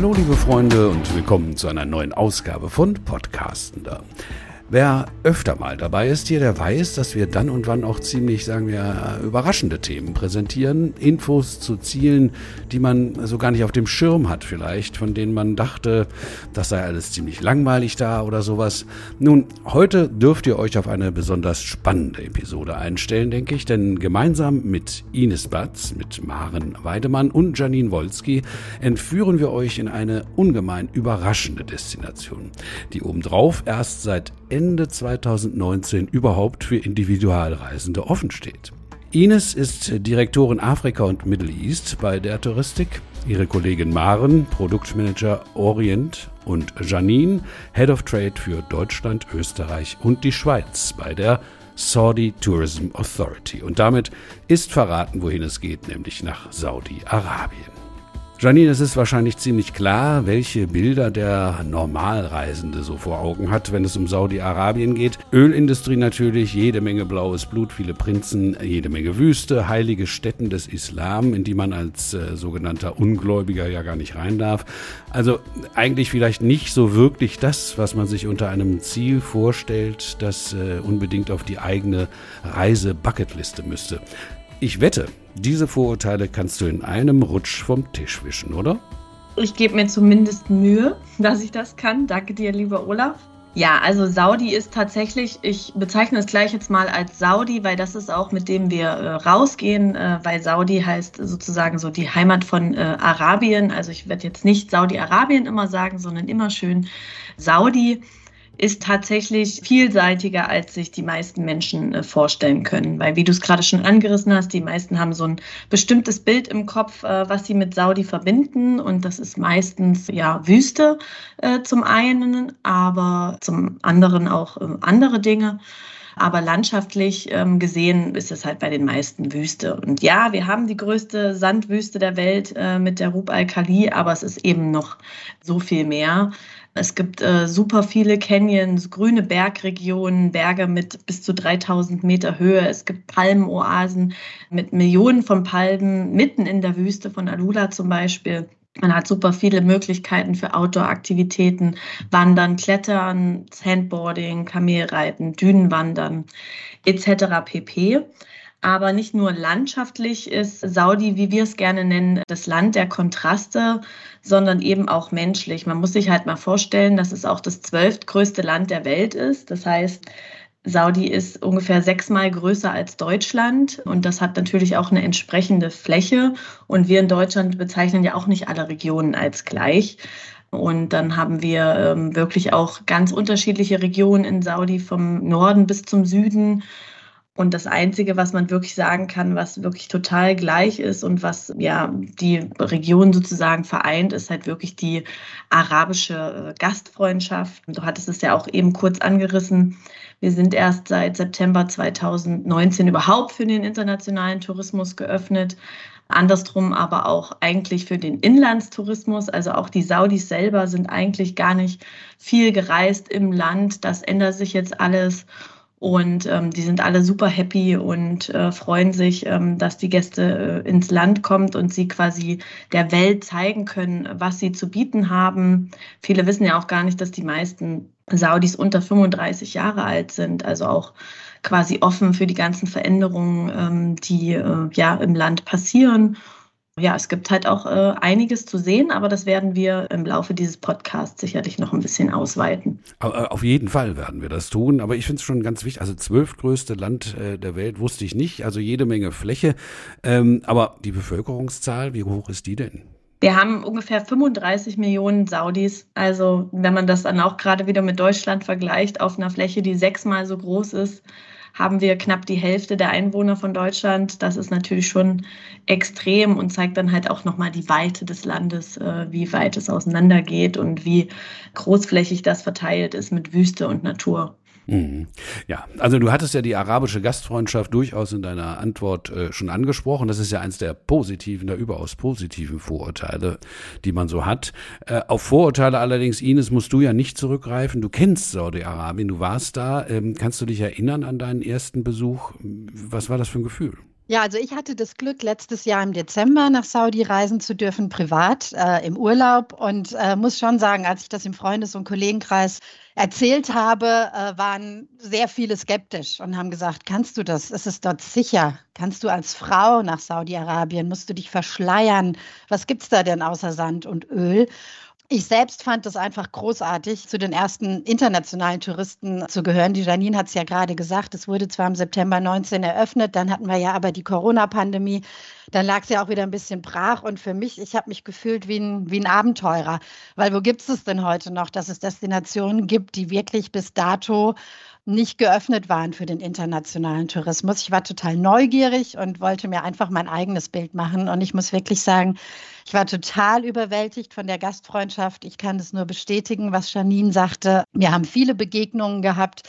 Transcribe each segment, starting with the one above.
Hallo liebe Freunde und willkommen zu einer neuen Ausgabe von Podcastender. Wer öfter mal dabei ist hier, der weiß, dass wir dann und wann auch ziemlich, sagen wir, überraschende Themen präsentieren. Infos zu Zielen, die man so gar nicht auf dem Schirm hat vielleicht, von denen man dachte, das sei alles ziemlich langweilig da oder sowas. Nun, heute dürft ihr euch auf eine besonders spannende Episode einstellen, denke ich, denn gemeinsam mit Ines Batz, mit Maren Weidemann und Janine Wolski entführen wir euch in eine ungemein überraschende Destination, die obendrauf erst seit Ende 2019 überhaupt für Individualreisende offen steht. Ines ist Direktorin Afrika und Middle East bei der Touristik. Ihre Kollegin Maren, Produktmanager Orient und Janine, Head of Trade für Deutschland, Österreich und die Schweiz bei der Saudi Tourism Authority. Und damit ist verraten, wohin es geht, nämlich nach Saudi-Arabien. Janine, es ist wahrscheinlich ziemlich klar, welche Bilder der Normalreisende so vor Augen hat, wenn es um Saudi-Arabien geht. Ölindustrie natürlich, jede Menge blaues Blut, viele Prinzen, jede Menge Wüste, heilige Stätten des Islam, in die man als äh, sogenannter Ungläubiger ja gar nicht rein darf. Also eigentlich vielleicht nicht so wirklich das, was man sich unter einem Ziel vorstellt, das äh, unbedingt auf die eigene Reise-Bucketliste müsste. Ich wette, diese Vorurteile kannst du in einem Rutsch vom Tisch wischen, oder? Ich gebe mir zumindest Mühe, dass ich das kann. Danke dir, lieber Olaf. Ja, also Saudi ist tatsächlich, ich bezeichne es gleich jetzt mal als Saudi, weil das ist auch mit dem wir äh, rausgehen, äh, weil Saudi heißt sozusagen so die Heimat von äh, Arabien. Also ich werde jetzt nicht Saudi-Arabien immer sagen, sondern immer schön Saudi ist tatsächlich vielseitiger, als sich die meisten Menschen äh, vorstellen können. Weil, wie du es gerade schon angerissen hast, die meisten haben so ein bestimmtes Bild im Kopf, äh, was sie mit Saudi verbinden. Und das ist meistens ja Wüste äh, zum einen, aber zum anderen auch andere Dinge. Aber landschaftlich ähm, gesehen ist es halt bei den meisten Wüste. Und ja, wir haben die größte Sandwüste der Welt mit der Rub al-Khali, aber es ist eben noch so viel mehr. Es gibt äh, super viele Canyons, grüne Bergregionen, Berge mit bis zu 3000 Meter Höhe. Es gibt Palmenoasen mit Millionen von Palmen mitten in der Wüste von Alula zum Beispiel. Man hat super viele Möglichkeiten für Outdoor-Aktivitäten, Wandern, Klettern, Sandboarding, Kamelreiten, Dünenwandern etc. pp. Aber nicht nur landschaftlich ist Saudi, wie wir es gerne nennen, das Land der Kontraste, sondern eben auch menschlich. Man muss sich halt mal vorstellen, dass es auch das zwölftgrößte Land der Welt ist. Das heißt, Saudi ist ungefähr sechsmal größer als Deutschland und das hat natürlich auch eine entsprechende Fläche. Und wir in Deutschland bezeichnen ja auch nicht alle Regionen als gleich. Und dann haben wir ähm, wirklich auch ganz unterschiedliche Regionen in Saudi vom Norden bis zum Süden. Und das Einzige, was man wirklich sagen kann, was wirklich total gleich ist und was ja die Region sozusagen vereint, ist halt wirklich die arabische äh, Gastfreundschaft. Du hattest es ja auch eben kurz angerissen. Wir sind erst seit September 2019 überhaupt für den internationalen Tourismus geöffnet. Andersrum aber auch eigentlich für den Inlandstourismus. Also auch die Saudis selber sind eigentlich gar nicht viel gereist im Land. Das ändert sich jetzt alles. Und ähm, die sind alle super happy und äh, freuen sich, ähm, dass die Gäste äh, ins Land kommt und sie quasi der Welt zeigen können, was sie zu bieten haben. Viele wissen ja auch gar nicht, dass die meisten Saudis unter 35 Jahre alt sind, also auch quasi offen für die ganzen Veränderungen, ähm, die äh, ja im Land passieren ja, es gibt halt auch äh, einiges zu sehen, aber das werden wir im Laufe dieses Podcasts sicherlich noch ein bisschen ausweiten. Äh, auf jeden Fall werden wir das tun, aber ich finde es schon ganz wichtig. Also zwölftgrößte Land äh, der Welt wusste ich nicht, also jede Menge Fläche. Ähm, aber die Bevölkerungszahl, wie hoch ist die denn? Wir haben ungefähr 35 Millionen Saudis. Also wenn man das dann auch gerade wieder mit Deutschland vergleicht, auf einer Fläche, die sechsmal so groß ist, haben wir knapp die Hälfte der Einwohner von Deutschland. Das ist natürlich schon extrem und zeigt dann halt auch nochmal die Weite des Landes, äh, wie weit es auseinandergeht und wie großflächig das verteilt ist mit Wüste und Natur. Mhm. Ja, also du hattest ja die arabische Gastfreundschaft durchaus in deiner Antwort äh, schon angesprochen. Das ist ja eins der positiven, der überaus positiven Vorurteile, die man so hat. Äh, auf Vorurteile allerdings, Ines, musst du ja nicht zurückgreifen. Du kennst Saudi-Arabien, du warst da. Ähm, kannst du dich erinnern an deinen ersten Besuch? Was war das für ein Gefühl? Ja, also ich hatte das Glück, letztes Jahr im Dezember nach Saudi reisen zu dürfen, privat äh, im Urlaub. Und äh, muss schon sagen, als ich das im Freundes- und Kollegenkreis erzählt habe, äh, waren sehr viele skeptisch und haben gesagt, kannst du das? Ist es dort sicher? Kannst du als Frau nach Saudi-Arabien? Musst du dich verschleiern? Was gibt es da denn außer Sand und Öl? Ich selbst fand es einfach großartig, zu den ersten internationalen Touristen zu gehören. Die Janine hat es ja gerade gesagt, es wurde zwar im September 19 eröffnet, dann hatten wir ja aber die Corona-Pandemie. Dann lag es ja auch wieder ein bisschen brach. Und für mich, ich habe mich gefühlt wie ein, wie ein Abenteurer. Weil wo gibt es es denn heute noch, dass es Destinationen gibt, die wirklich bis dato nicht geöffnet waren für den internationalen Tourismus. Ich war total neugierig und wollte mir einfach mein eigenes Bild machen. Und ich muss wirklich sagen, ich war total überwältigt von der Gastfreundschaft. Ich kann das nur bestätigen, was Janine sagte. Wir haben viele Begegnungen gehabt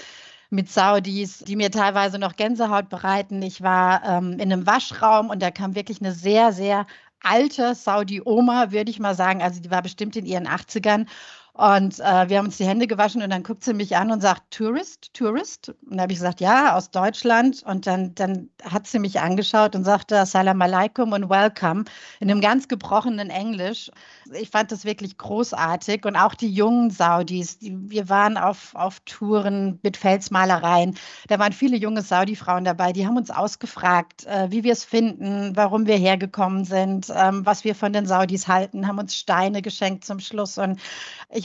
mit Saudis, die mir teilweise noch Gänsehaut bereiten. Ich war ähm, in einem Waschraum und da kam wirklich eine sehr, sehr alte Saudi-Oma, würde ich mal sagen. Also die war bestimmt in ihren 80ern und äh, wir haben uns die Hände gewaschen und dann guckt sie mich an und sagt, Tourist, Tourist? Und dann habe ich gesagt, ja, aus Deutschland. Und dann, dann hat sie mich angeschaut und sagte, Assalamu alaikum und welcome in einem ganz gebrochenen Englisch. Ich fand das wirklich großartig. Und auch die jungen Saudis, die, wir waren auf, auf Touren mit Felsmalereien. Da waren viele junge Saudi-Frauen dabei, die haben uns ausgefragt, äh, wie wir es finden, warum wir hergekommen sind, ähm, was wir von den Saudis halten, haben uns Steine geschenkt zum Schluss. Und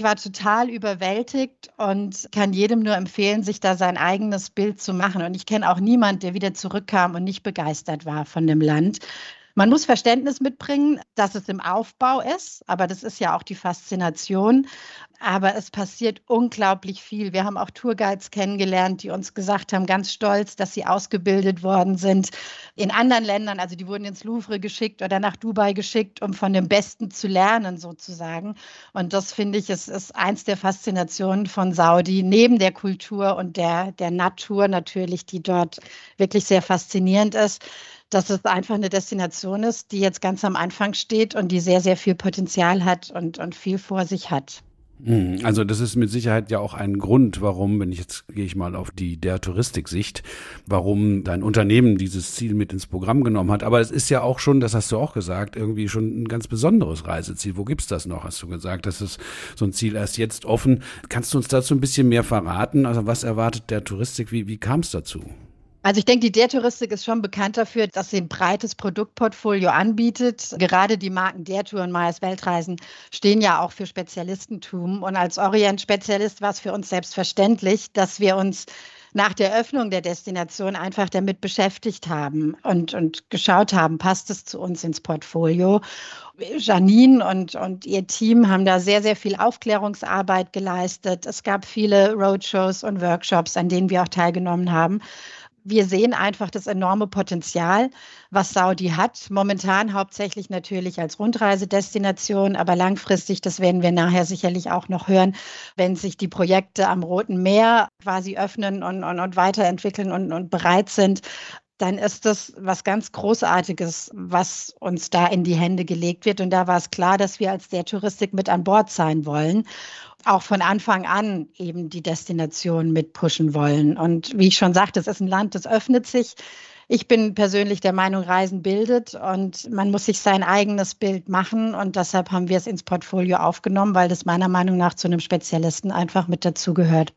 war total überwältigt und kann jedem nur empfehlen, sich da sein eigenes Bild zu machen. Und ich kenne auch niemanden, der wieder zurückkam und nicht begeistert war von dem Land. Man muss Verständnis mitbringen, dass es im Aufbau ist, aber das ist ja auch die Faszination. Aber es passiert unglaublich viel. Wir haben auch Tourguides kennengelernt, die uns gesagt haben, ganz stolz, dass sie ausgebildet worden sind in anderen Ländern. Also die wurden ins Louvre geschickt oder nach Dubai geschickt, um von dem Besten zu lernen, sozusagen. Und das finde ich, ist, ist eins der Faszinationen von Saudi, neben der Kultur und der, der Natur natürlich, die dort wirklich sehr faszinierend ist dass es einfach eine Destination ist, die jetzt ganz am Anfang steht und die sehr, sehr viel Potenzial hat und, und viel vor sich hat. Hm, also das ist mit Sicherheit ja auch ein Grund, warum, wenn ich jetzt gehe ich mal auf die der Touristik-Sicht, warum dein Unternehmen dieses Ziel mit ins Programm genommen hat. Aber es ist ja auch schon, das hast du auch gesagt, irgendwie schon ein ganz besonderes Reiseziel. Wo gibt's das noch? Hast du gesagt, das ist so ein Ziel erst jetzt offen. Kannst du uns dazu ein bisschen mehr verraten? Also was erwartet der Touristik? Wie, wie kam es dazu? Also ich denke, die Der-Touristik ist schon bekannt dafür, dass sie ein breites Produktportfolio anbietet. Gerade die Marken Der Tour und Meyers Weltreisen stehen ja auch für Spezialistentum. Und als Orient-Spezialist war es für uns selbstverständlich, dass wir uns nach der Öffnung der Destination einfach damit beschäftigt haben und, und geschaut haben, passt es zu uns ins Portfolio. Janine und, und ihr Team haben da sehr, sehr viel Aufklärungsarbeit geleistet. Es gab viele Roadshows und Workshops, an denen wir auch teilgenommen haben wir sehen einfach das enorme Potenzial, was Saudi hat. Momentan hauptsächlich natürlich als Rundreisedestination, aber langfristig, das werden wir nachher sicherlich auch noch hören, wenn sich die Projekte am Roten Meer quasi öffnen und, und, und weiterentwickeln und, und bereit sind, dann ist das was ganz Großartiges, was uns da in die Hände gelegt wird. Und da war es klar, dass wir als der Touristik mit an Bord sein wollen auch von Anfang an eben die Destination mit pushen wollen. Und wie ich schon sagte, es ist ein Land, das öffnet sich. Ich bin persönlich der Meinung, Reisen bildet und man muss sich sein eigenes Bild machen. Und deshalb haben wir es ins Portfolio aufgenommen, weil das meiner Meinung nach zu einem Spezialisten einfach mit dazugehört.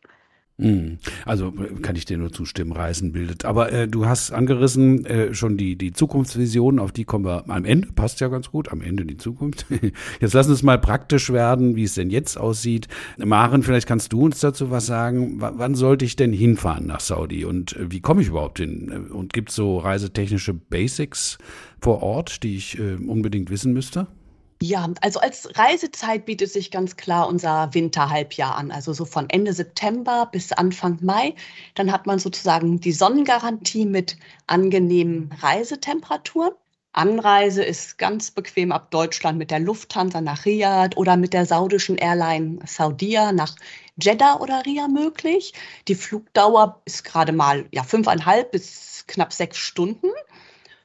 Hm. Also kann ich dir nur zustimmen, Reisen bildet. Aber äh, du hast angerissen äh, schon die, die Zukunftsvision, auf die kommen wir am Ende, passt ja ganz gut, am Ende die Zukunft. Jetzt lass uns mal praktisch werden, wie es denn jetzt aussieht. Maren, vielleicht kannst du uns dazu was sagen. W wann sollte ich denn hinfahren nach Saudi und äh, wie komme ich überhaupt hin? Und gibt es so reisetechnische Basics vor Ort, die ich äh, unbedingt wissen müsste? Ja, also als Reisezeit bietet sich ganz klar unser Winterhalbjahr an, also so von Ende September bis Anfang Mai. Dann hat man sozusagen die Sonnengarantie mit angenehmen Reisetemperaturen. Anreise ist ganz bequem ab Deutschland mit der Lufthansa nach Riyadh oder mit der saudischen Airline Saudia nach Jeddah oder Riyadh möglich. Die Flugdauer ist gerade mal ja, fünfeinhalb bis knapp sechs Stunden.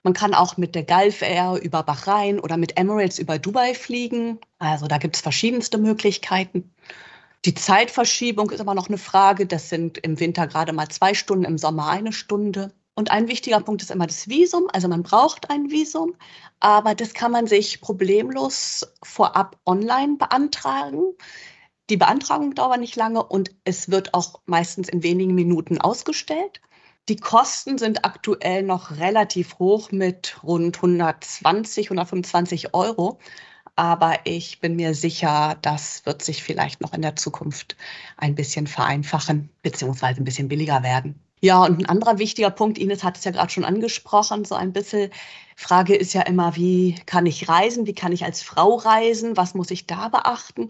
Man kann auch mit der Gulf Air über Bahrain oder mit Emirates über Dubai fliegen. Also da gibt es verschiedenste Möglichkeiten. Die Zeitverschiebung ist aber noch eine Frage. Das sind im Winter gerade mal zwei Stunden, im Sommer eine Stunde. Und ein wichtiger Punkt ist immer das Visum. Also man braucht ein Visum, aber das kann man sich problemlos vorab online beantragen. Die Beantragung dauert nicht lange und es wird auch meistens in wenigen Minuten ausgestellt. Die Kosten sind aktuell noch relativ hoch mit rund 120, 125 Euro. Aber ich bin mir sicher, das wird sich vielleicht noch in der Zukunft ein bisschen vereinfachen, beziehungsweise ein bisschen billiger werden. Ja, und ein anderer wichtiger Punkt, Ines hat es ja gerade schon angesprochen, so ein bisschen. Frage ist ja immer, wie kann ich reisen? Wie kann ich als Frau reisen? Was muss ich da beachten?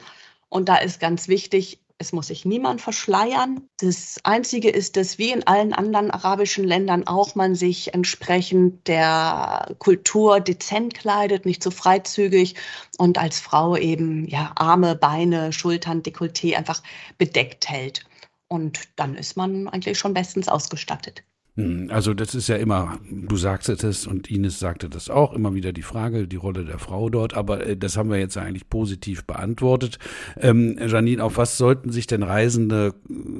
Und da ist ganz wichtig, es muss sich niemand verschleiern. Das Einzige ist, dass wie in allen anderen arabischen Ländern auch man sich entsprechend der Kultur dezent kleidet, nicht so freizügig und als Frau eben ja Arme, Beine, Schultern, Dekolleté einfach bedeckt hält. Und dann ist man eigentlich schon bestens ausgestattet. Hm, also das ist ja immer, du sagst es und Ines sagte das auch, immer wieder die Frage, die Rolle der Frau dort, aber äh, das haben wir jetzt eigentlich positiv beantwortet. Ähm, Janine, auf was sollten sich denn Reisende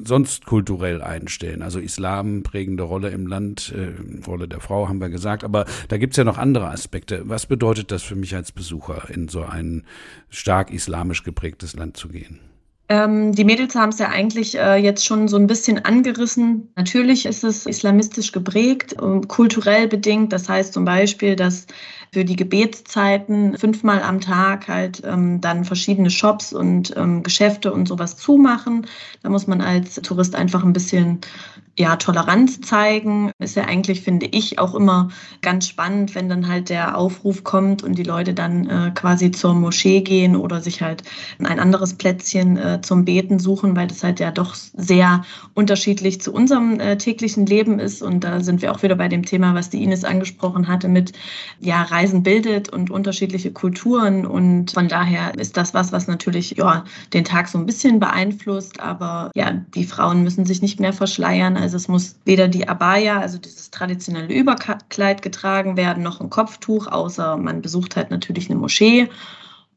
sonst kulturell einstellen? Also Islam, prägende Rolle im Land, äh, Rolle der Frau haben wir gesagt, aber da gibt's ja noch andere Aspekte. Was bedeutet das für mich als Besucher, in so ein stark islamisch geprägtes Land zu gehen? Ähm, die Mädels haben es ja eigentlich äh, jetzt schon so ein bisschen angerissen. Natürlich ist es islamistisch geprägt, und kulturell bedingt. Das heißt zum Beispiel, dass für die Gebetszeiten fünfmal am Tag halt ähm, dann verschiedene Shops und ähm, Geschäfte und sowas zumachen. Da muss man als Tourist einfach ein bisschen ja, Toleranz zeigen. Ist ja eigentlich, finde ich, auch immer ganz spannend, wenn dann halt der Aufruf kommt und die Leute dann äh, quasi zur Moschee gehen oder sich halt ein anderes Plätzchen äh, zum Beten suchen, weil das halt ja doch sehr unterschiedlich zu unserem äh, täglichen Leben ist. Und da sind wir auch wieder bei dem Thema, was die Ines angesprochen hatte, mit ja, Reisen bildet und unterschiedliche Kulturen. Und von daher ist das was, was natürlich ja, den Tag so ein bisschen beeinflusst. Aber ja, die Frauen müssen sich nicht mehr verschleiern also es muss weder die Abaya, also dieses traditionelle Überkleid getragen werden, noch ein Kopftuch, außer man besucht halt natürlich eine Moschee.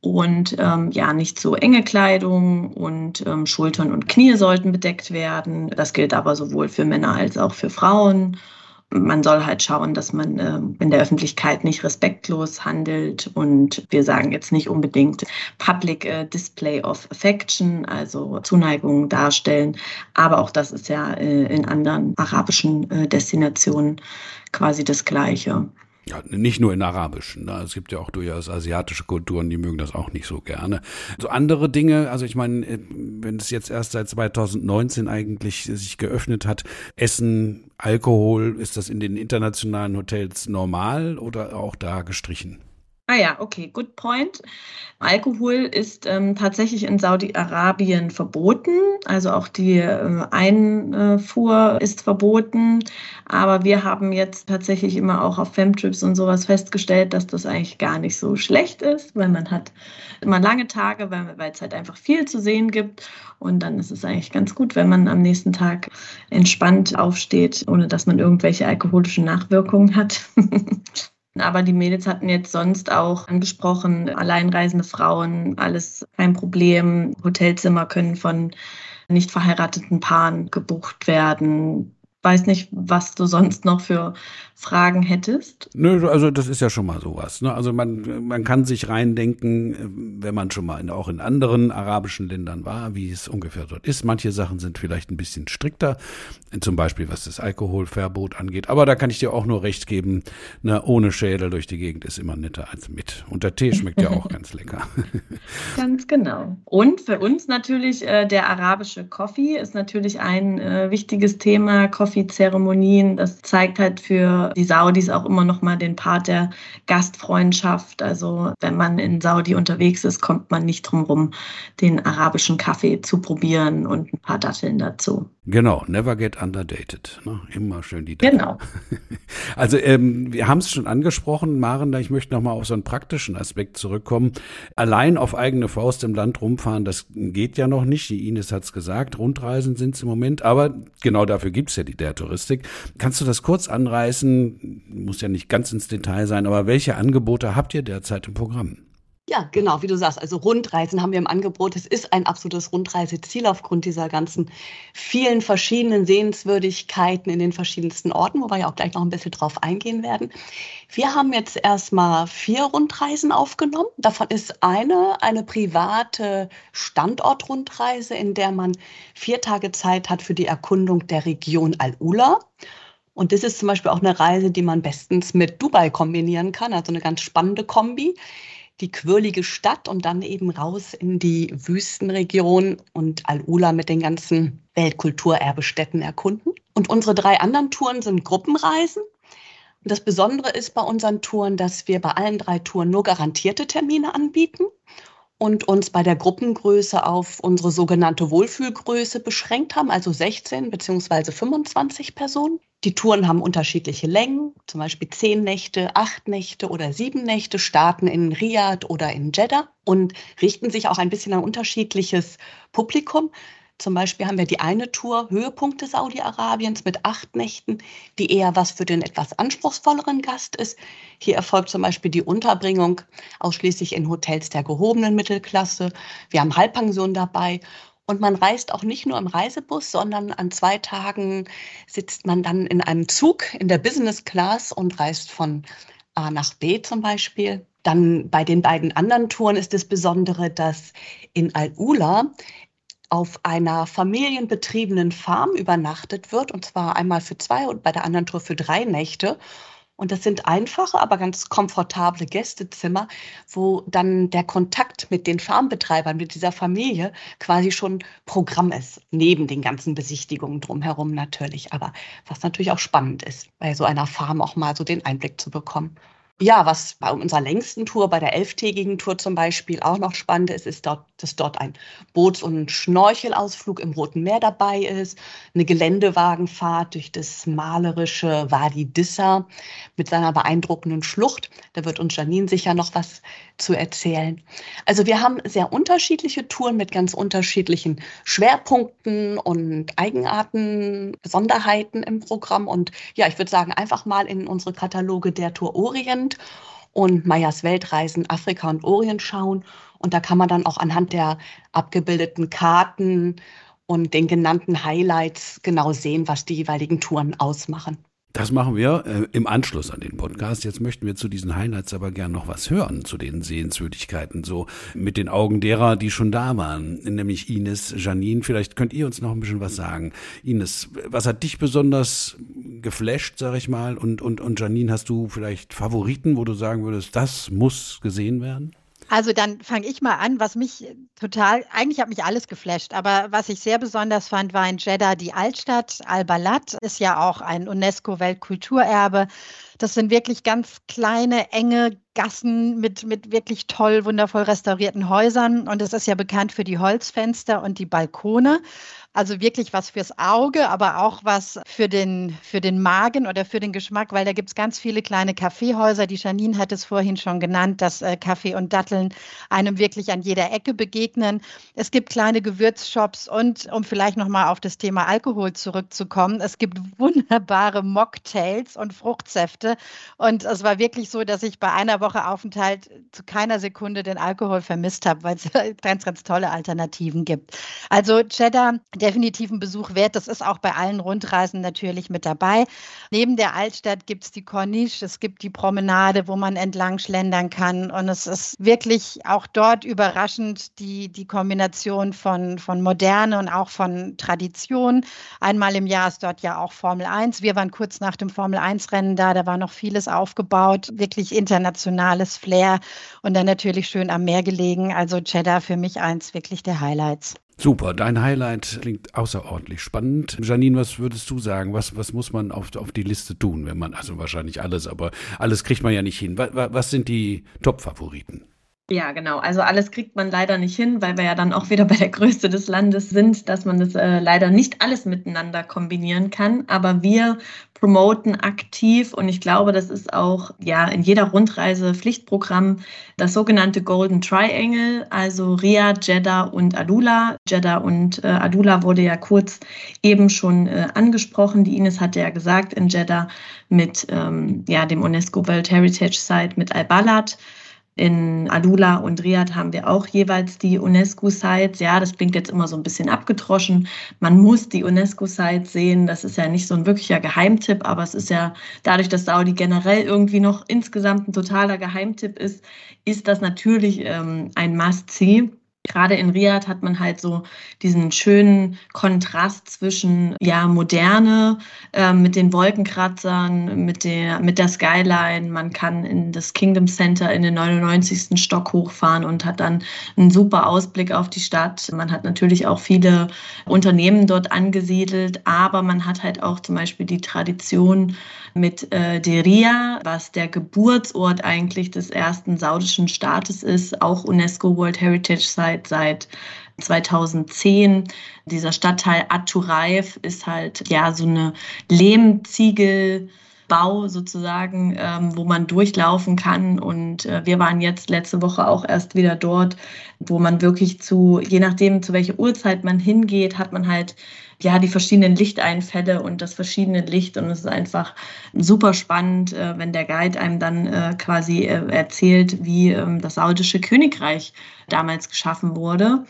Und ähm, ja, nicht so enge Kleidung und ähm, Schultern und Knie sollten bedeckt werden. Das gilt aber sowohl für Männer als auch für Frauen man soll halt schauen, dass man äh, in der Öffentlichkeit nicht respektlos handelt und wir sagen jetzt nicht unbedingt Public äh, Display of Affection, also Zuneigung darstellen, aber auch das ist ja äh, in anderen arabischen äh, Destinationen quasi das Gleiche. Ja, nicht nur in Arabischen. Ne? Es gibt ja auch durchaus asiatische Kulturen, die mögen das auch nicht so gerne. So andere Dinge, also ich meine, äh, wenn es jetzt erst seit 2019 eigentlich sich geöffnet hat, Essen, Alkohol, ist das in den internationalen Hotels normal oder auch da gestrichen? Ah ja, okay, good point. Alkohol ist ähm, tatsächlich in Saudi-Arabien verboten, also auch die äh, Einfuhr ist verboten. Aber wir haben jetzt tatsächlich immer auch auf Femtrips und sowas festgestellt, dass das eigentlich gar nicht so schlecht ist, weil man hat immer lange Tage, weil es halt einfach viel zu sehen gibt. Und dann ist es eigentlich ganz gut, wenn man am nächsten Tag entspannt aufsteht, ohne dass man irgendwelche alkoholischen Nachwirkungen hat. Aber die Mädels hatten jetzt sonst auch angesprochen, alleinreisende Frauen, alles kein Problem. Hotelzimmer können von nicht verheirateten Paaren gebucht werden weiß nicht, was du sonst noch für Fragen hättest. Nö, also das ist ja schon mal sowas. Ne? Also man, man kann sich reindenken, wenn man schon mal in, auch in anderen arabischen Ländern war, wie es ungefähr dort ist. Manche Sachen sind vielleicht ein bisschen strikter, zum Beispiel was das Alkoholverbot angeht. Aber da kann ich dir auch nur recht geben, ne, ohne Schädel durch die Gegend ist immer netter als mit. Und der Tee schmeckt ja auch ganz lecker. Ganz genau. Und für uns natürlich äh, der arabische Coffee ist natürlich ein äh, wichtiges Thema. Coffee Abschiedszeremonien. Das zeigt halt für die Saudis auch immer noch mal den Part der Gastfreundschaft. Also wenn man in Saudi unterwegs ist, kommt man nicht drum rum, den arabischen Kaffee zu probieren und ein paar Datteln dazu. Genau, never get underdated. Ne? Immer schön die Datteln. Genau. Also ähm, wir haben es schon angesprochen, Maren, ich möchte noch mal auf so einen praktischen Aspekt zurückkommen. Allein auf eigene Faust im Land rumfahren, das geht ja noch nicht. Die Ines hat es gesagt, Rundreisen sind es im Moment, aber genau dafür gibt es ja die der Touristik. Kannst du das kurz anreißen? Muss ja nicht ganz ins Detail sein, aber welche Angebote habt ihr derzeit im Programm? Ja, genau, wie du sagst. Also Rundreisen haben wir im Angebot. Es ist ein absolutes Rundreiseziel aufgrund dieser ganzen vielen verschiedenen Sehenswürdigkeiten in den verschiedensten Orten, wo wir ja auch gleich noch ein bisschen drauf eingehen werden. Wir haben jetzt erstmal vier Rundreisen aufgenommen. Davon ist eine eine private Standortrundreise, in der man vier Tage Zeit hat für die Erkundung der Region Al-Ula. Und das ist zum Beispiel auch eine Reise, die man bestens mit Dubai kombinieren kann, also eine ganz spannende Kombi die quirlige Stadt und dann eben raus in die Wüstenregion und Al-Ula mit den ganzen Weltkulturerbestätten erkunden. Und unsere drei anderen Touren sind Gruppenreisen. Und das Besondere ist bei unseren Touren, dass wir bei allen drei Touren nur garantierte Termine anbieten und uns bei der Gruppengröße auf unsere sogenannte Wohlfühlgröße beschränkt haben, also 16 bzw. 25 Personen. Die Touren haben unterschiedliche Längen, zum Beispiel zehn Nächte, acht Nächte oder sieben Nächte, starten in Riyadh oder in Jeddah und richten sich auch ein bisschen an unterschiedliches Publikum. Zum Beispiel haben wir die eine Tour Höhepunkte Saudi-Arabiens mit acht Nächten, die eher was für den etwas anspruchsvolleren Gast ist. Hier erfolgt zum Beispiel die Unterbringung ausschließlich in Hotels der gehobenen Mittelklasse. Wir haben Halbpension dabei und man reist auch nicht nur im Reisebus, sondern an zwei Tagen sitzt man dann in einem Zug in der Business Class und reist von A nach B zum Beispiel. Dann bei den beiden anderen Touren ist das Besondere, dass in Al-Ula auf einer familienbetriebenen Farm übernachtet wird, und zwar einmal für zwei und bei der anderen Tour für drei Nächte. Und das sind einfache, aber ganz komfortable Gästezimmer, wo dann der Kontakt mit den Farmbetreibern, mit dieser Familie quasi schon Programm ist, neben den ganzen Besichtigungen drumherum natürlich. Aber was natürlich auch spannend ist, bei so einer Farm auch mal so den Einblick zu bekommen. Ja, was bei unserer längsten Tour, bei der elftägigen Tour zum Beispiel auch noch spannend ist, ist dort, dass dort ein Boots- und Schnorchelausflug im Roten Meer dabei ist, eine Geländewagenfahrt durch das malerische Wadi Dissa mit seiner beeindruckenden Schlucht. Da wird uns Janine sicher noch was zu erzählen. Also wir haben sehr unterschiedliche Touren mit ganz unterschiedlichen Schwerpunkten und Eigenarten, Besonderheiten im Programm. Und ja, ich würde sagen, einfach mal in unsere Kataloge der Tour Orient und Meyers Weltreisen Afrika und Orient schauen. Und da kann man dann auch anhand der abgebildeten Karten und den genannten Highlights genau sehen, was die jeweiligen Touren ausmachen. Das machen wir äh, im Anschluss an den Podcast. Jetzt möchten wir zu diesen Highlights aber gern noch was hören, zu den Sehenswürdigkeiten, so mit den Augen derer, die schon da waren, nämlich Ines, Janine. Vielleicht könnt ihr uns noch ein bisschen was sagen. Ines, was hat dich besonders geflasht, sag ich mal? Und, und, und Janine, hast du vielleicht Favoriten, wo du sagen würdest, das muss gesehen werden? Also dann fange ich mal an, was mich total, eigentlich hat mich alles geflasht, aber was ich sehr besonders fand, war in Jeddah die Altstadt. Al-Balad ist ja auch ein UNESCO-Weltkulturerbe. Das sind wirklich ganz kleine, enge Gassen mit, mit wirklich toll, wundervoll restaurierten Häusern. Und es ist ja bekannt für die Holzfenster und die Balkone. Also wirklich was fürs Auge, aber auch was für den, für den Magen oder für den Geschmack, weil da gibt es ganz viele kleine Kaffeehäuser. Die Janine hat es vorhin schon genannt, dass äh, Kaffee und Datteln einem wirklich an jeder Ecke begegnen. Es gibt kleine Gewürzshops und um vielleicht nochmal auf das Thema Alkohol zurückzukommen, es gibt wunderbare Mocktails und Fruchtsäfte. Und es war wirklich so, dass ich bei einer Woche Aufenthalt zu keiner Sekunde den Alkohol vermisst habe, weil es ganz, ganz tolle Alternativen gibt. Also Cheddar, der definitiv einen Besuch wert. Das ist auch bei allen Rundreisen natürlich mit dabei. Neben der Altstadt gibt es die Corniche, es gibt die Promenade, wo man entlang schlendern kann. Und es ist wirklich auch dort überraschend die, die Kombination von, von Moderne und auch von Tradition. Einmal im Jahr ist dort ja auch Formel 1. Wir waren kurz nach dem Formel 1-Rennen da, da war noch vieles aufgebaut, wirklich internationales Flair und dann natürlich schön am Meer gelegen. Also Cheddar für mich eins wirklich der Highlights. Super, dein Highlight klingt außerordentlich spannend. Janine, was würdest du sagen? Was, was muss man auf, auf die Liste tun, wenn man, also wahrscheinlich alles, aber alles kriegt man ja nicht hin. Was, was sind die Top-Favoriten? Ja, genau. Also alles kriegt man leider nicht hin, weil wir ja dann auch wieder bei der Größe des Landes sind, dass man das äh, leider nicht alles miteinander kombinieren kann. Aber wir promoten aktiv und ich glaube, das ist auch ja in jeder Rundreise Pflichtprogramm das sogenannte Golden Triangle, also Riyadh, Jeddah und Adula. Jeddah und äh, Adula wurde ja kurz eben schon äh, angesprochen. Die Ines hatte ja gesagt, in Jeddah mit ähm, ja, dem UNESCO World Heritage Site mit Al-Balad In Alula und Riyadh haben wir auch jeweils die UNESCO-Sites. Ja, das klingt jetzt immer so ein bisschen abgedroschen. Man muss die UNESCO-Sites sehen. Das ist ja nicht so ein wirklicher Geheimtipp, aber es ist ja dadurch, dass Saudi generell irgendwie noch insgesamt ein totaler Geheimtipp ist, ist das natürlich ähm, ein Must-See gerade in Riyadh hat man halt so diesen schönen Kontrast zwischen ja Moderne äh, mit den Wolkenkratzern, mit der mit der Skyline. Man kann in das Kingdom Center in den 99. Stock hochfahren und hat dann einen super Ausblick auf die Stadt. Man hat natürlich auch viele Unternehmen dort angesiedelt, aber man hat halt auch zum Beispiel die Tradition mit äh, Deria, was der Geburtsort eigentlich des ersten saudischen Staates ist, auch UNESCO World Heritage Site seit 2010. Dieser Stadtteil Aturaif ist halt ja so eine Lehmziegel. Bau sozusagen, ähm, wo man durchlaufen kann. Und äh, wir waren jetzt letzte Woche auch erst wieder dort, wo man wirklich zu, je nachdem, zu welcher Uhrzeit man hingeht, hat man halt ja, die verschiedenen Lichteinfälle und das verschiedene Licht. Und es ist einfach super spannend, äh, wenn der Guide einem dann äh, quasi äh, erzählt, wie ähm, das saudische Königreich damals geschaffen wurde.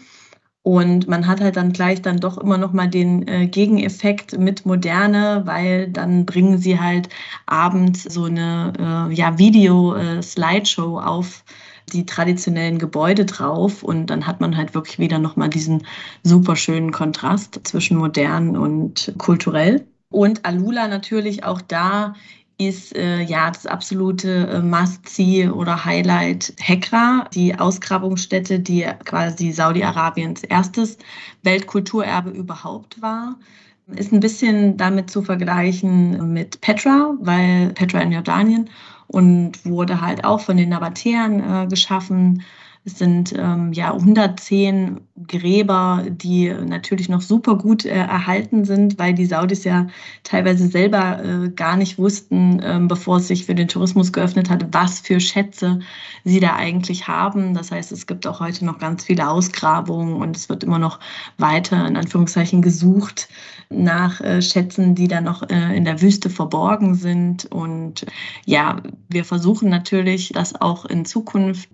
Und man hat halt dann gleich dann doch immer noch mal den äh, Gegeneffekt mit Moderne, weil dann bringen sie halt abends so eine äh, ja, Video-Slideshow auf die traditionellen Gebäude drauf und dann hat man halt wirklich wieder nochmal diesen super schönen Kontrast zwischen modern und kulturell. Und Alula natürlich auch da ist äh, ja das absolute äh, Must-See oder Highlight Hekra, die Ausgrabungsstätte, die quasi Saudi-Arabiens erstes Weltkulturerbe überhaupt war. Ist ein bisschen damit zu vergleichen mit Petra, weil Petra in Jordanien und wurde halt auch von den Nabatäern äh, geschaffen. Es sind ähm, ja 110 Gräber, die natürlich noch super gut äh, erhalten sind, weil die Saudis ja teilweise selber äh, gar nicht wussten, äh, bevor es sich für den Tourismus geöffnet hat, was für Schätze sie da eigentlich haben. Das heißt, es gibt auch heute noch ganz viele Ausgrabungen und es wird immer noch weiter in Anführungszeichen gesucht nach äh, Schätzen, die da noch äh, in der Wüste verborgen sind. Und ja, wir versuchen natürlich, das auch in Zukunft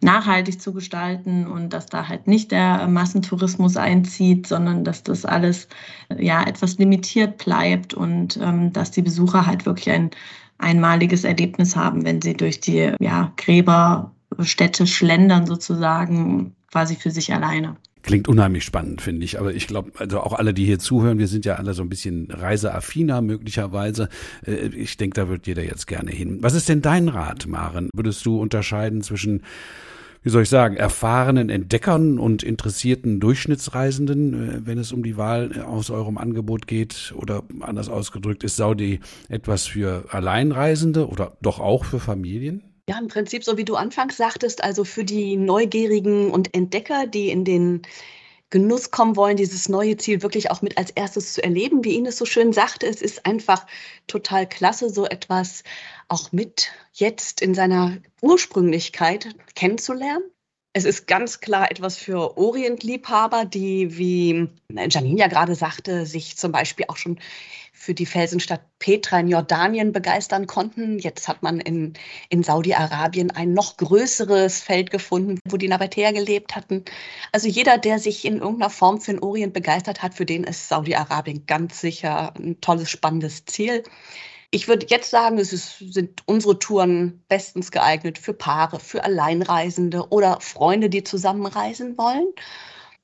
nachhaltig zu gestalten und dass da halt nicht der Massentourismus einzieht, sondern dass das alles ja etwas limitiert bleibt und ähm, dass die Besucher halt wirklich ein einmaliges Erlebnis haben, wenn sie durch die ja, Gräberstädte schlendern sozusagen quasi für sich alleine. Klingt unheimlich spannend, finde ich. Aber ich glaube, also auch alle, die hier zuhören, wir sind ja alle so ein bisschen reiseaffiner möglicherweise. Äh, ich denke, da wird jeder jetzt gerne hin. Was ist denn dein Rat, Maren? Würdest du unterscheiden zwischen wie soll ich sagen, erfahrenen Entdeckern und interessierten Durchschnittsreisenden, äh, wenn es um die Wahl aus eurem Angebot geht? Oder anders ausgedrückt, ist Saudi etwas für Alleinreisende oder doch auch für Familien? Ja, im Prinzip so wie du anfangs sagtest, also für die Neugierigen und Entdecker, die in den Genuss kommen wollen, dieses neue Ziel wirklich auch mit als erstes zu erleben. Wie Ines so schön sagte, es ist einfach total klasse, so etwas auch mit jetzt in seiner Ursprünglichkeit kennenzulernen. Es ist ganz klar etwas für Orientliebhaber, die, wie Janine ja gerade sagte, sich zum Beispiel auch schon für die Felsenstadt Petra in Jordanien begeistern konnten. Jetzt hat man in, in Saudi-Arabien ein noch größeres Feld gefunden, wo die Nabatäer gelebt hatten. Also jeder, der sich in irgendeiner Form für den Orient begeistert hat, für den ist Saudi-Arabien ganz sicher ein tolles, spannendes Ziel. Ich würde jetzt sagen, es ist, sind unsere Touren bestens geeignet für Paare, für Alleinreisende oder Freunde, die zusammenreisen wollen.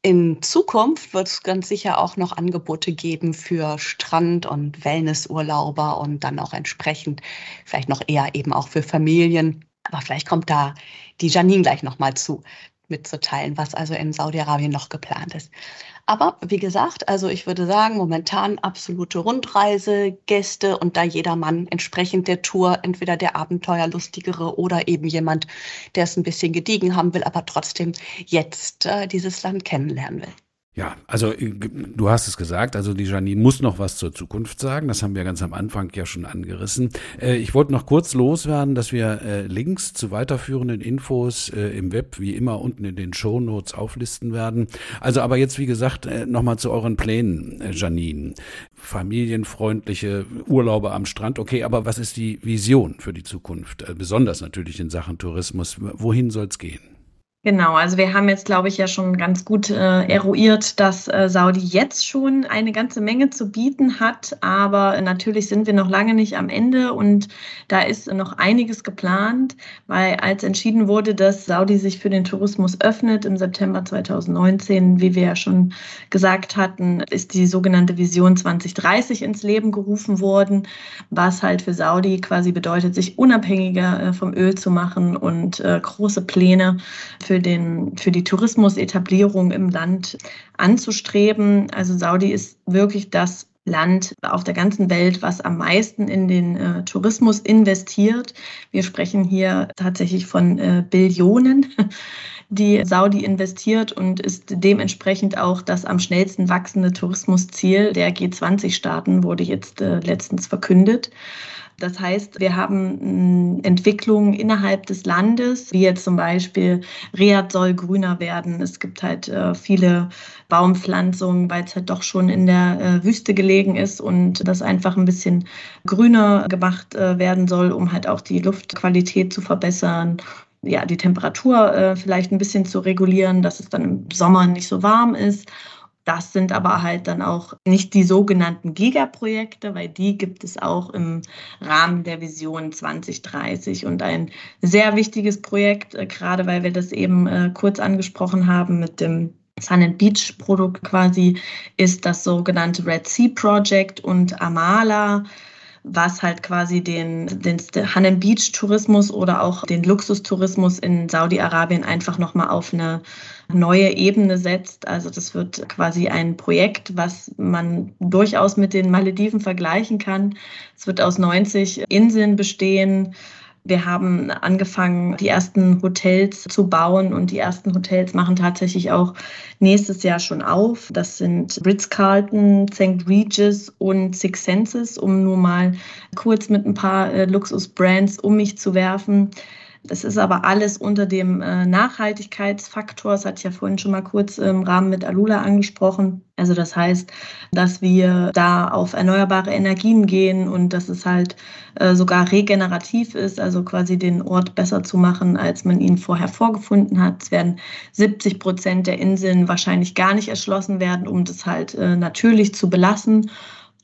In Zukunft wird es ganz sicher auch noch Angebote geben für Strand- und Wellnessurlauber und dann auch entsprechend vielleicht noch eher eben auch für Familien. Aber vielleicht kommt da die Janine gleich nochmal zu, mitzuteilen, was also in Saudi-Arabien noch geplant ist. Aber wie gesagt, also ich würde sagen, momentan absolute Rundreise, Gäste und da jedermann entsprechend der Tour, entweder der Abenteuerlustigere oder eben jemand, der es ein bisschen gediegen haben will, aber trotzdem jetzt äh, dieses Land kennenlernen will. Ja, also äh, du hast es gesagt, also die Janine muss noch was zur Zukunft sagen. Das haben wir ganz am Anfang ja schon angerissen. Äh, ich wollte noch kurz loswerden, dass wir äh, Links zu weiterführenden Infos im Web wie immer unten in den Show Notes auflisten werden. Also aber jetzt, wie gesagt, nochmal zu euren Plänen, Janine. Familienfreundliche Urlaube am Strand, okay, aber was ist die Vision für die Zukunft? Besonders natürlich in Sachen Tourismus. Wohin soll es gehen? Genau, also wir haben jetzt, glaube ich, ja schon ganz gut äh, eruiert, dass äh, Saudi jetzt schon eine ganze Menge zu bieten hat, aber natürlich sind wir noch lange nicht am Ende und da ist noch einiges geplant, weil als entschieden wurde, dass Saudi sich für den Tourismus öffnet im September 2019, wie wir ja schon gesagt hatten, ist die sogenannte Vision 2030 ins Leben gerufen worden, was halt für Saudi quasi bedeutet, sich unabhängiger äh, vom Öl zu machen und äh, große Pläne für für, den, für die Tourismusetablierung im Land anzustreben. Also Saudi ist wirklich das Land auf der ganzen Welt, was am meisten in den äh, Tourismus investiert. Wir sprechen hier tatsächlich von äh, Billionen, die Saudi investiert und ist dementsprechend auch das am schnellsten wachsende Tourismusziel der G20-Staaten, wurde jetzt äh, letztens verkündet. Das heißt, wir haben Entwicklungen innerhalb des Landes, wie jetzt zum Beispiel Riyadh soll grüner werden. Es gibt halt äh, viele Baumpflanzungen, weil es halt doch schon in der äh, Wüste gelegen ist und das einfach ein bisschen grüner gemacht äh, werden soll, um halt auch die Luftqualität zu verbessern ja, die Temperatur äh, vielleicht ein bisschen zu regulieren, dass es dann im Sommer nicht so warm ist. Das sind aber halt dann auch nicht die sogenannten Gigaprojekte, weil die gibt es auch im Rahmen der Vision 2030 und ein sehr wichtiges Projekt, äh, gerade weil wir das eben äh, kurz angesprochen haben mit dem Sun and Beach Produkt quasi, ist das sogenannte Red Sea Project und Amala was halt quasi den, den Han Beach Tourismus oder auch den Luxustourismus in Saudi-Arabien einfach nochmal auf eine neue Ebene setzt. Also das wird quasi ein Projekt, was man durchaus mit den Malediven vergleichen kann. Es wird aus 90 Inseln bestehen wir haben angefangen, die ersten Hotels zu bauen und die ersten Hotels machen tatsächlich auch nächstes Jahr schon auf. Das sind Ritz-Carlton, St. Regis und Six Senses, um nur mal kurz mit ein paar äh, Luxus-Brands um mich zu werfen. Das ist aber alles unter dem äh, Nachhaltigkeitsfaktor. Das hatte ich ja vorhin schon mal kurz im Rahmen mit Alula angesprochen. Also das heißt, dass wir da auf erneuerbare Energien gehen und dass es halt äh, sogar regenerativ ist, also quasi den Ort besser zu machen, als man ihn vorher vorgefunden hat. Es werden 70 Prozent der Inseln wahrscheinlich gar nicht erschlossen werden, um das halt äh, natürlich zu belassen.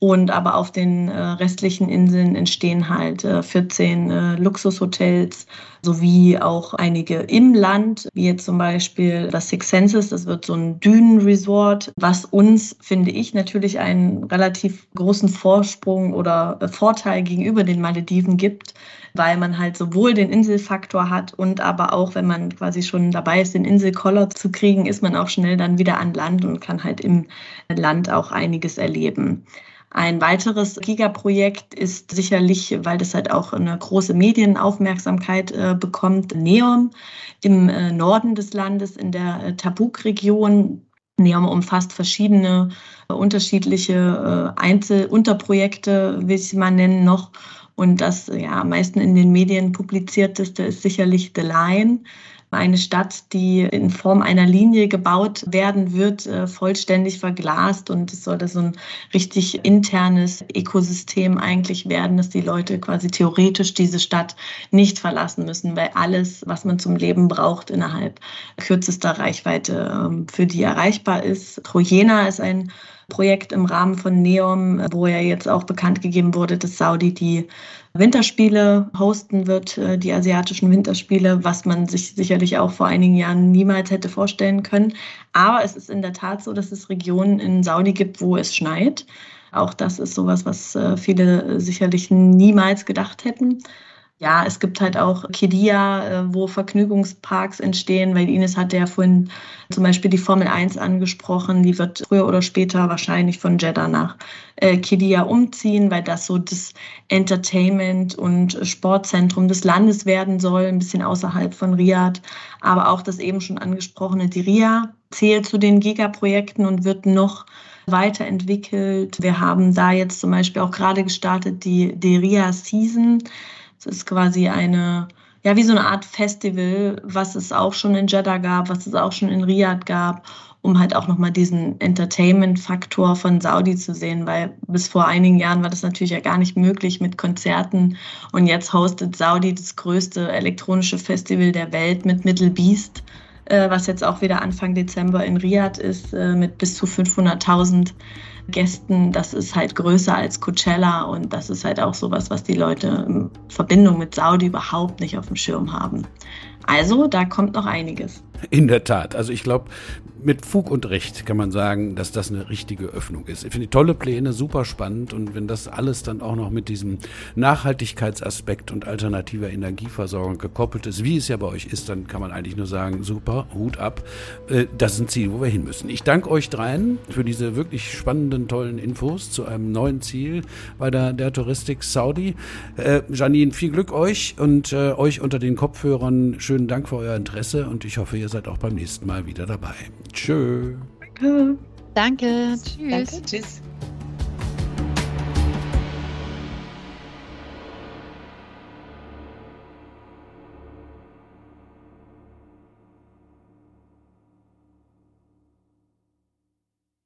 Und aber auf den äh, restlichen Inseln entstehen halt äh, 14 äh, Luxushotels sowie auch einige im Land, wie jetzt zum Beispiel das Six Senses. Das wird so ein Dünenresort, was uns, finde ich, natürlich einen relativ großen Vorsprung oder äh, Vorteil gegenüber den Malediven gibt weil man halt sowohl den Inselfaktor hat und aber auch, wenn man quasi schon dabei ist, den Inselkoller zu kriegen, ist man auch schnell dann wieder an Land und kann halt im Land auch einiges erleben. Ein weiteres Gigaprojekt ist sicherlich, weil das halt auch eine große Medienaufmerksamkeit äh, bekommt, Neom im äh, Norden des Landes, in der äh, Tabuk-Region. Neom umfasst verschiedene äh, unterschiedliche äh, Einzelunterprojekte, will ich sie mal nennen, noch. Und das ja am meisten in den Medien publizierteste ist sicherlich The Line eine Stadt, die in Form einer Linie gebaut werden wird, äh, vollständig verglast. Und es soll da so ein richtig internes Ökosystem eigentlich werden, dass die Leute quasi theoretisch diese Stadt nicht verlassen müssen, weil alles, was man zum Leben braucht, innerhalb kürzester Reichweite ähm, für die erreichbar ist. Trojena ist ein Projekt im Rahmen von NEOM, wo ja jetzt auch bekannt gegeben wurde, dass Saudi die Winterspiele hosten wird, äh, die asiatischen Winterspiele, was man sich sicherlich auch vor einigen Jahren niemals hätte vorstellen können. Aber es ist in der Tat so, dass es Regionen in Saudi gibt, wo es schneit. Auch das ist sowas, was äh, viele sicherlich niemals gedacht hätten. Ja, es gibt halt auch Kedia, äh, wo Vergnügungsparks entstehen, weil Ines hatte ja vorhin zum Beispiel die Formel 1 angesprochen. Die wird früher oder später wahrscheinlich von Jeddah nach äh, Kedia umziehen, weil das so das Entertainment- und Sportzentrum des Landes werden soll, ein bisschen außerhalb von Riyadh. Aber auch das eben schon angesprochene Diria zählt zu den Gigaprojekten und wird noch weiterentwickelt. Wir haben da jetzt zum Beispiel auch gerade gestartet die Deria Season. Das ist quasi eine, ja, wie so eine Art Festival, was es auch schon in Jeddah gab, was es auch schon in Riyadh gab, um halt auch nochmal diesen Entertainment-Faktor von Saudi zu sehen, weil bis vor einigen Jahren war das natürlich ja gar nicht möglich mit Konzerten. Und jetzt hostet Saudi das größte elektronische Festival der Welt mit Middle Beast äh, was jetzt auch wieder Anfang Dezember in Riyadh ist, äh, mit bis zu 500.000 Gästen. Das ist halt größer als Coachella und das ist halt auch sowas, was die Leute in Verbindung mit Saudi überhaupt nicht auf dem Schirm haben. Also, da kommt noch einiges. In der Tat. Also ich glaube, mit Fug und Recht kann man sagen, dass das eine richtige Öffnung ist. Ich finde tolle Pläne, super spannend und wenn das alles dann auch noch mit diesem Nachhaltigkeitsaspekt und alternativer Energieversorgung gekoppelt ist, wie es ja bei euch ist, dann kann man eigentlich nur sagen, super, Hut ab. Äh, das ist ein Ziel, wo wir hin müssen. Ich danke euch dreien für diese wirklich spannenden, tollen Infos zu einem neuen Ziel bei der, der Touristik Saudi. Äh, Janine, viel Glück euch und äh, euch unter den Kopfhörern. Schönen Dank für euer Interesse und ich hoffe, ihr seid auch beim nächsten Mal wieder dabei. Tschö. Danke. Tschüss. Danke. Tschüss.